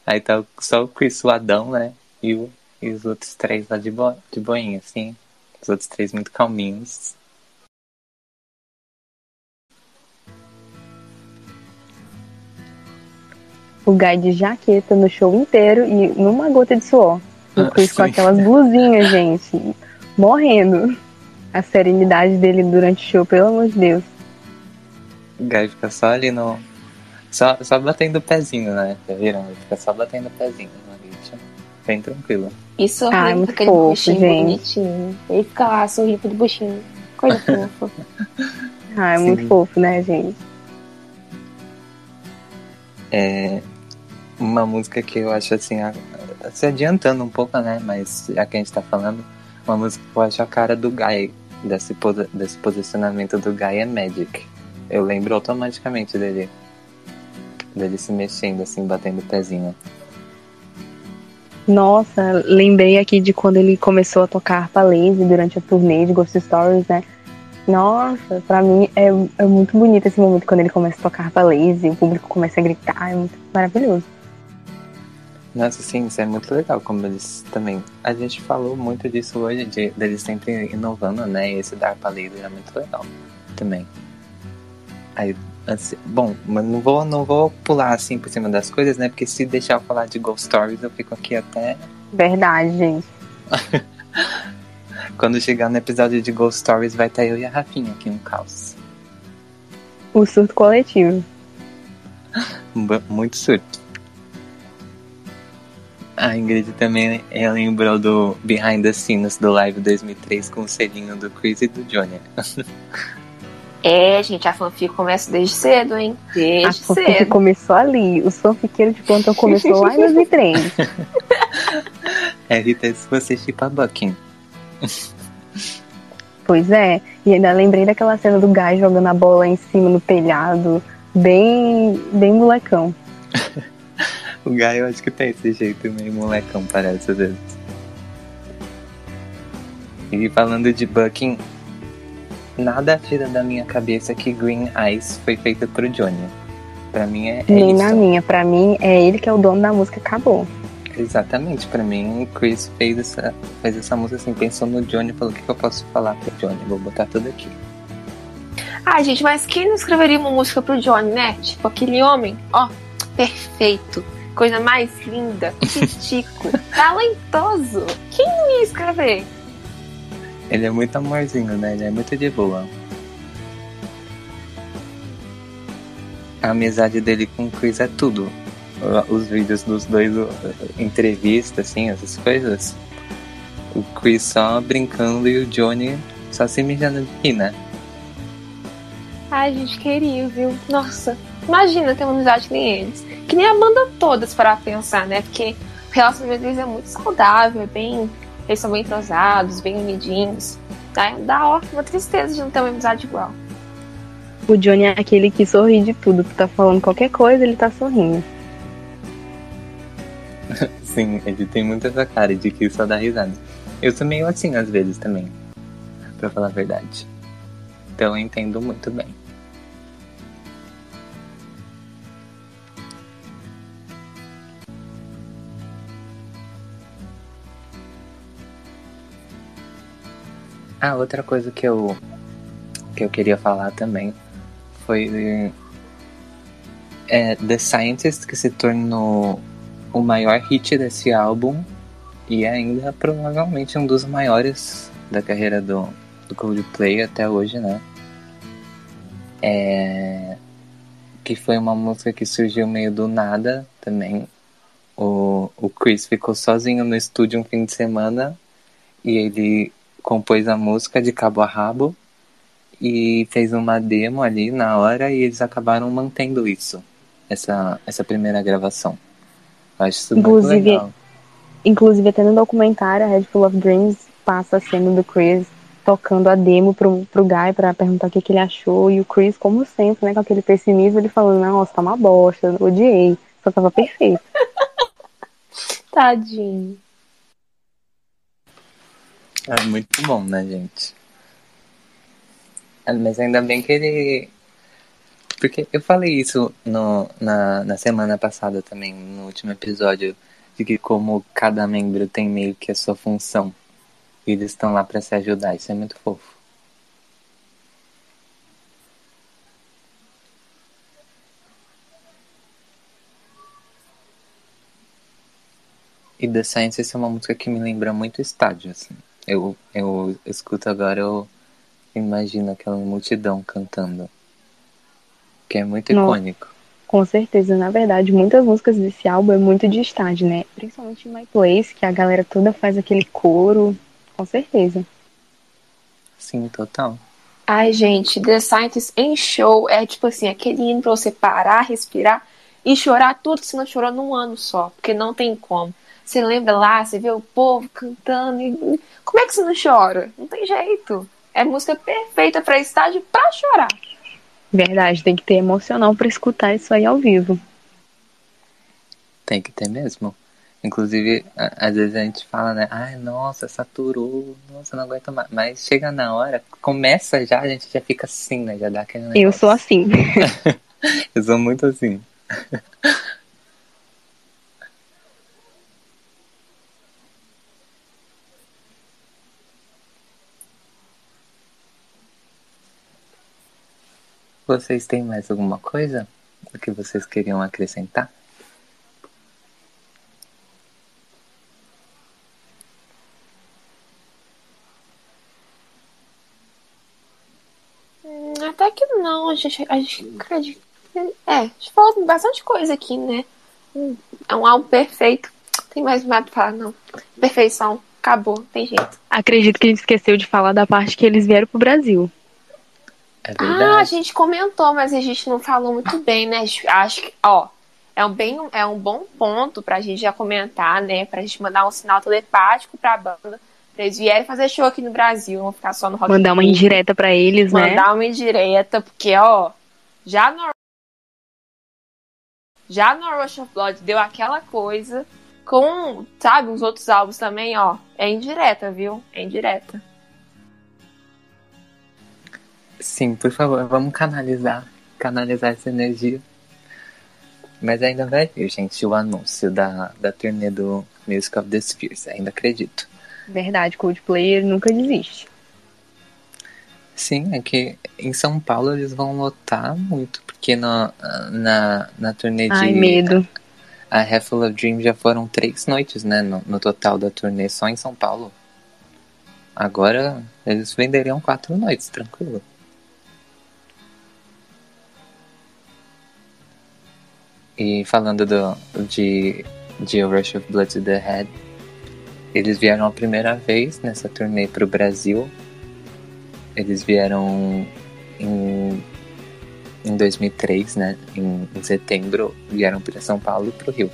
aí tá só o Chris Suadão, né? E, o, e os outros três lá de, bo, de boinha, assim. Os outros três muito calminhos. O Guy de jaqueta no show inteiro e numa gota de suor. O ah, Chris com aquelas blusinhas, <laughs> gente. Morrendo. A serenidade dele durante o show, pelo amor de Deus. O Guy fica só ali no. Só, só batendo o pezinho, né? Já viram? Ele fica só batendo o pezinho. Bem tranquilo. E sorrindo ah, é aquele fofo, gente. bonitinho. Ele fica lá sorrindo do bichinho. Coisa <laughs> fofa. ah, é Sim. muito fofo, né, gente? É uma música que eu acho assim, se adiantando um pouco, né? Mas já que a gente tá falando, uma música que eu acho a cara do Guy, desse, desse posicionamento do Guy é Magic. Eu lembro automaticamente dele. Dele se mexendo, assim, batendo o pezinho. Nossa, lembrei aqui de quando ele começou a tocar harpa laser durante a turnê de Ghost Stories, né? Nossa, pra mim é, é muito bonito esse momento quando ele começa a tocar harpa laser, o público começa a gritar, é muito maravilhoso. Nossa, sim, isso é muito legal, como eles também. A gente falou muito disso hoje, de deles sempre inovando, né? E esse da harpa laser é muito legal também. Aí Assim, bom, mas não vou, não vou pular assim por cima das coisas, né? Porque se deixar eu falar de Ghost Stories, eu fico aqui até. Verdade, gente. <laughs> Quando chegar no episódio de Ghost Stories, vai estar eu e a Rafinha aqui no caos. O surto coletivo. Muito surto. A Ingrid também ela lembrou do Behind the Scenes do Live 2003 com o selinho do Chris e do Johnny. <laughs> É, gente, a fanfic começa desde cedo, hein? Desde a fanfic cedo. começou ali. Os fanfiqueiros de plantão começou lá em 2003. <laughs> é, Rita, se você chipa Bucking. <laughs> Pois é, e ainda lembrei daquela cena do Guy jogando a bola em cima no telhado, bem, bem molecão. <laughs> o Guy eu acho que tem esse jeito meio molecão, parece às vezes. E falando de Bucking, nada tira da minha cabeça que Green Eyes foi feita pro Johnny. Pra mim é, é Nem isso. na minha, pra mim é ele que é o dono da música, acabou. Exatamente, pra mim Chris fez essa, fez essa música assim, pensou no Johnny, falou o que, que eu posso falar pro Johnny, vou botar tudo aqui. Ah, gente, mas quem não escreveria uma música pro Johnny, né? Tipo, aquele homem, ó, perfeito, coisa mais linda, tico, <laughs> talentoso. Quem não ia escrever? Ele é muito amorzinho, né? Ele é muito de boa. A amizade dele com o Chris é tudo. Os vídeos dos dois, entrevista, assim, essas coisas. O Chris só brincando e o Johnny só se mijando de rir, né? Ai, gente, queria, viu? Nossa, imagina ter uma amizade que nem eles. Que nem a banda todas para pensar, né? Porque o relacionamento deles é muito saudável, é bem eles são bem entrosados, bem unidinhos. Dá, dá uma tristeza de não ter uma amizade igual. O Johnny é aquele que sorri de tudo. Tu tá falando qualquer coisa, ele tá sorrindo. Sim, ele tem muito essa cara de que só dá risada. Eu sou meio assim às vezes também, pra falar a verdade. Então eu entendo muito bem. Ah, outra coisa que eu que eu queria falar também foi é, The Scientist que se tornou o maior hit desse álbum e ainda provavelmente um dos maiores da carreira do, do Coldplay até hoje, né? É, que foi uma música que surgiu meio do nada também. O, o Chris ficou sozinho no estúdio um fim de semana e ele compôs a música de cabo a rabo e fez uma demo ali na hora e eles acabaram mantendo isso, essa, essa primeira gravação. Acho isso inclusive, muito legal. Inclusive, até no documentário, a Head Full of Dreams passa a cena do Chris tocando a demo pro, pro Guy pra perguntar o que, que ele achou. E o Chris, como sempre, né, com aquele pessimismo, ele falando, nossa, tá uma bosta, odiei, só tava perfeito. <laughs> Tadinho. É muito bom, né, gente? É, mas ainda bem que ele. Porque eu falei isso no, na, na semana passada também, no último episódio, de que como cada membro tem meio que a sua função. E eles estão lá para se ajudar. Isso é muito fofo. E The Science é uma música que me lembra muito estádio, assim. Eu, eu escuto agora, eu imagino aquela multidão cantando. Que é muito icônico. Com certeza, na verdade, muitas músicas desse álbum é muito de estádio, né? Principalmente em My Place, que a galera toda faz aquele coro. Com certeza. Sim, total. Ai, gente, The Scientist em show é tipo assim, aquele hino pra você parar, respirar e chorar tudo que você não chorou num ano só, porque não tem como. Você lembra lá, você vê o povo cantando. E... Como é que você não chora? Não tem jeito. É música perfeita para estádio para chorar. Verdade, tem que ter emocional para escutar isso aí ao vivo. Tem que ter mesmo. Inclusive, às vezes a gente fala, né? Ai, nossa, saturou, nossa, não aguento mais. Mas chega na hora, começa já, a gente já fica assim, né? Já dá aquele negócio. Eu sou assim. <laughs> Eu sou muito assim. <laughs> Vocês têm mais alguma coisa que vocês queriam acrescentar? Hum, até que não, a gente, a gente acredita. É, a gente falou bastante coisa aqui, né? É um álbum perfeito. Tem mais nada pra falar, não. Perfeição, acabou, tem jeito. Acredito que a gente esqueceu de falar da parte que eles vieram pro Brasil. É ah, a gente comentou, mas a gente não falou muito bem, né? Acho que, ó, é um, bem, é um bom ponto pra gente já comentar, né? Pra gente mandar um sinal telepático pra banda. Pra eles vierem fazer show aqui no Brasil, não ficar só no Rock Mandar uma indireta pra eles, mandar né? Mandar uma indireta, porque, ó, já no já no Rush of Blood deu aquela coisa com, sabe, os outros álbuns também, ó. É indireta, viu? É indireta. Sim, por favor, vamos canalizar. Canalizar essa energia. Mas ainda vai vir, gente, o anúncio da, da turnê do Music of the Spheres. Ainda acredito. Verdade, Coldplay nunca desiste. Sim, é que em São Paulo eles vão lotar muito, porque na, na, na turnê de. Ai, medo. A Raffle of Dream já foram três noites, né? No, no total da turnê, só em São Paulo. Agora eles venderiam quatro noites, tranquilo. E falando do, de, de Rush of Blood to the Head, eles vieram a primeira vez nessa turnê para o Brasil. Eles vieram em, em 2003, né? Em, em setembro, vieram para São Paulo e para o Rio.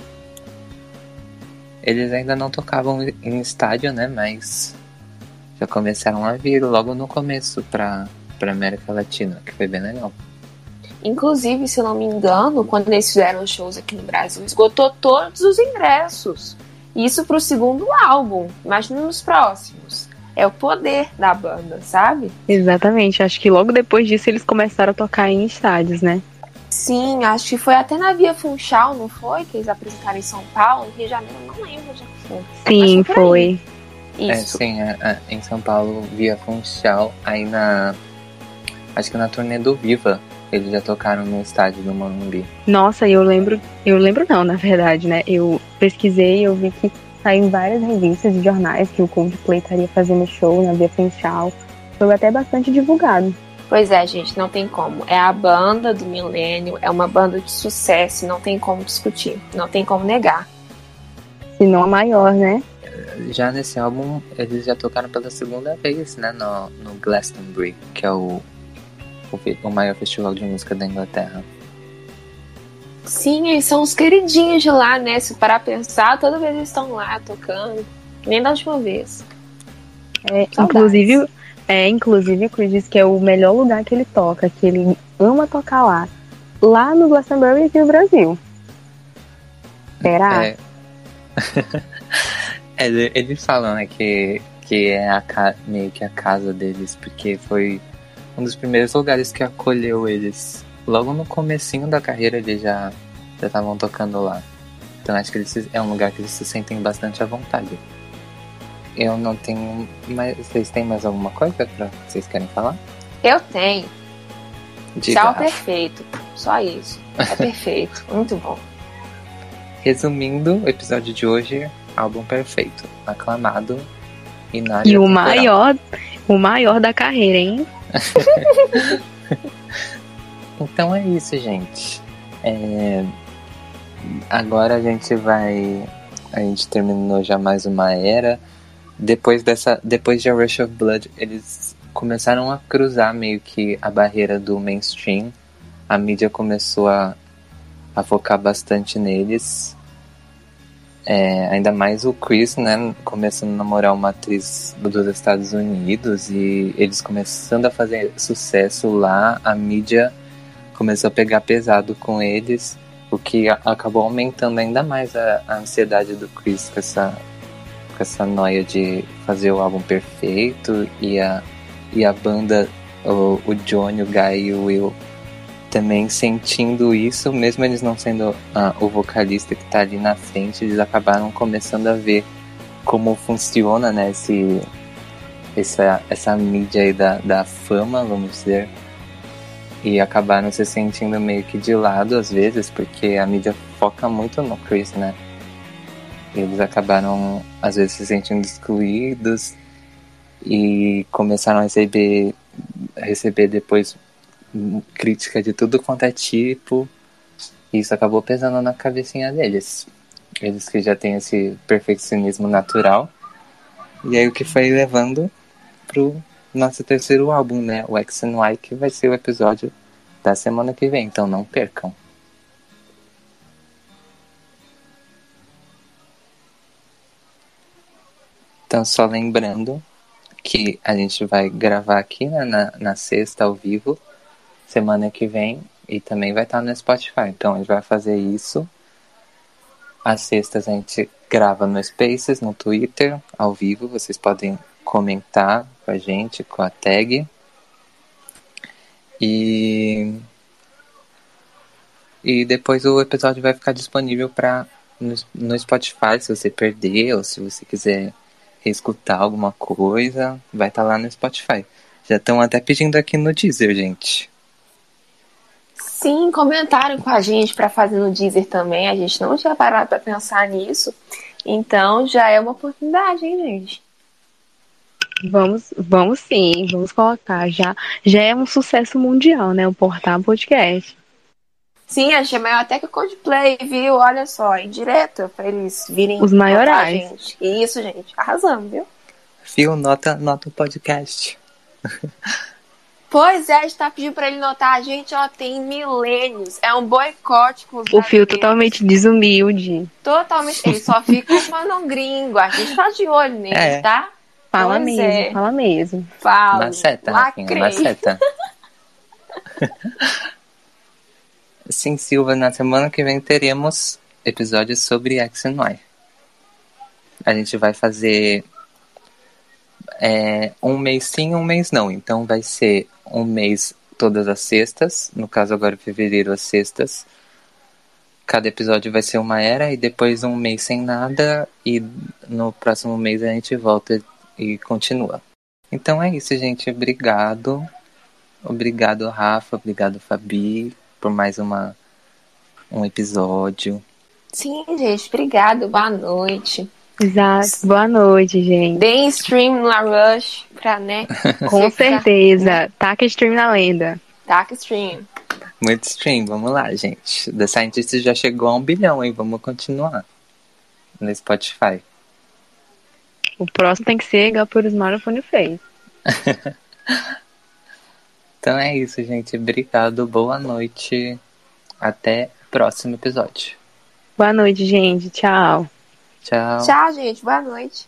Eles ainda não tocavam em estádio, né? Mas já começaram a vir logo no começo para para América Latina, que foi bem legal. Inclusive, se eu não me engano, quando eles fizeram shows aqui no Brasil, esgotou todos os ingressos. Isso pro segundo álbum. Imagina nos próximos. É o poder da banda, sabe? Exatamente. Acho que logo depois disso eles começaram a tocar em estádios, né? Sim, acho que foi até na Via Funchal, não foi? Que eles apresentaram em São Paulo, no Rio de Janeiro, não lembro já foi. Sim, foi. foi. É, sim, é, é, em São Paulo, Via Funchal, aí na. Acho que na turnê do Viva, eles já tocaram no estádio do Morumbi. Nossa, eu lembro. Eu lembro não, na verdade, né? Eu pesquisei e eu vi que saiu em várias revistas e jornais que o Coldplay estaria fazendo show na Via Funchal. Foi até bastante divulgado. Pois é, gente, não tem como. É a banda do milênio, é uma banda de sucesso, não tem como discutir, não tem como negar. Se não a maior, né? Já nesse álbum, eles já tocaram pela segunda vez, né, no, no Glastonbury, que é o, o, maior festival de música da Inglaterra. Sim, eles são os queridinhos de lá, né? Se parar a pensar, toda vez eles estão lá tocando. Nem da última vez. É, inclusive, é, inclusive, o Chris diz que é o melhor lugar que ele toca, que ele ama tocar lá. Lá no Glastonbury aqui no Brasil. Será? É. <laughs> é, eles falam, né, que, que é a, meio que a casa deles, porque foi um dos primeiros lugares que acolheu eles. Logo no comecinho da carreira eles já estavam tocando lá. Então acho que eles, é um lugar que eles se sentem bastante à vontade. Eu não tenho mais. Vocês têm mais alguma coisa para vocês querem falar? Eu tenho. Diga. Tchau, perfeito. Só isso. É perfeito. <laughs> Muito bom. Resumindo, o episódio de hoje, álbum perfeito, aclamado e na E o maior, o maior da carreira, hein? <laughs> então é isso, gente. É... Agora a gente vai. A gente terminou já mais uma era. Depois dessa. Depois de A Rush of Blood, eles começaram a cruzar meio que a barreira do mainstream. A mídia começou a, a focar bastante neles. É, ainda mais o Chris, né, começando a namorar uma atriz dos Estados Unidos e eles começando a fazer sucesso lá, a mídia começou a pegar pesado com eles, o que acabou aumentando ainda mais a, a ansiedade do Chris com essa, com essa noia de fazer o álbum perfeito e a, e a banda, o, o Johnny, o Guy e o Will também sentindo isso, mesmo eles não sendo ah, o vocalista que está ali na frente, eles acabaram começando a ver como funciona né, esse, essa, essa mídia aí da, da fama, vamos dizer, e acabaram se sentindo meio que de lado às vezes, porque a mídia foca muito no Chris, né? Eles acabaram às vezes se sentindo excluídos e começaram a receber, receber depois crítica de tudo quanto é tipo. Isso acabou pesando na cabecinha deles. Eles que já têm esse perfeccionismo natural. E aí o que foi levando pro nosso terceiro álbum, né? O X and Y, que vai ser o episódio da semana que vem. Então não percam. Então, só lembrando que a gente vai gravar aqui né, na, na sexta ao vivo, semana que vem, e também vai estar no Spotify. Então, a gente vai fazer isso. Às sextas a gente grava no Spaces, no Twitter, ao vivo. Vocês podem comentar com a gente, com a tag. E. E depois o episódio vai ficar disponível para no, no Spotify, se você perder ou se você quiser escutar alguma coisa, vai estar tá lá no Spotify. Já estão até pedindo aqui no Deezer, gente. Sim, comentaram com a gente para fazer no Deezer também. A gente não tinha parado para pensar nisso. Então já é uma oportunidade, hein, gente? Vamos, vamos sim, vamos colocar. Já, já é um sucesso mundial, né? O Portal Podcast. Sim, a gente é maior até que o Coldplay, viu? Olha só, indireto, pra eles virem. Os maiorais. Gente. Isso, gente. Arrasamos, viu? Fio, nota, nota o podcast. <laughs> Pois é, a gente tá pedindo pra ele notar. A gente, ó, tem milênios. É um boicote com os O Fio totalmente desumilde. Totalmente. Ele só fica <laughs> falando gringo. A gente tá de olho nele, é. tá? Fala pois mesmo, é. fala mesmo. Fala. Maceta, Rafinha, maceta. <laughs> Sim, Silva, na semana que vem teremos episódios sobre X and Y. A gente vai fazer é, um mês sim, um mês não. Então vai ser um mês todas as sextas, no caso agora fevereiro as sextas. Cada episódio vai ser uma era e depois um mês sem nada e no próximo mês a gente volta e continua. Então é isso, gente. Obrigado. Obrigado, Rafa. Obrigado, Fabi por mais uma, um episódio. Sim, gente, obrigado. Boa noite. Exato. Boa noite, gente. Deem stream na Rush pra, né? <laughs> Com certeza. Taca stream na lenda. Taca stream. Muito stream, vamos lá, gente. The Scientist já chegou a um bilhão, hein? Vamos continuar no Spotify. O próximo tem que ser igual por Smartphone fez. <laughs> Então é isso, gente. Obrigado, boa noite. Até o próximo episódio. Boa noite, gente. Tchau. Tchau. Tchau, gente. Boa noite.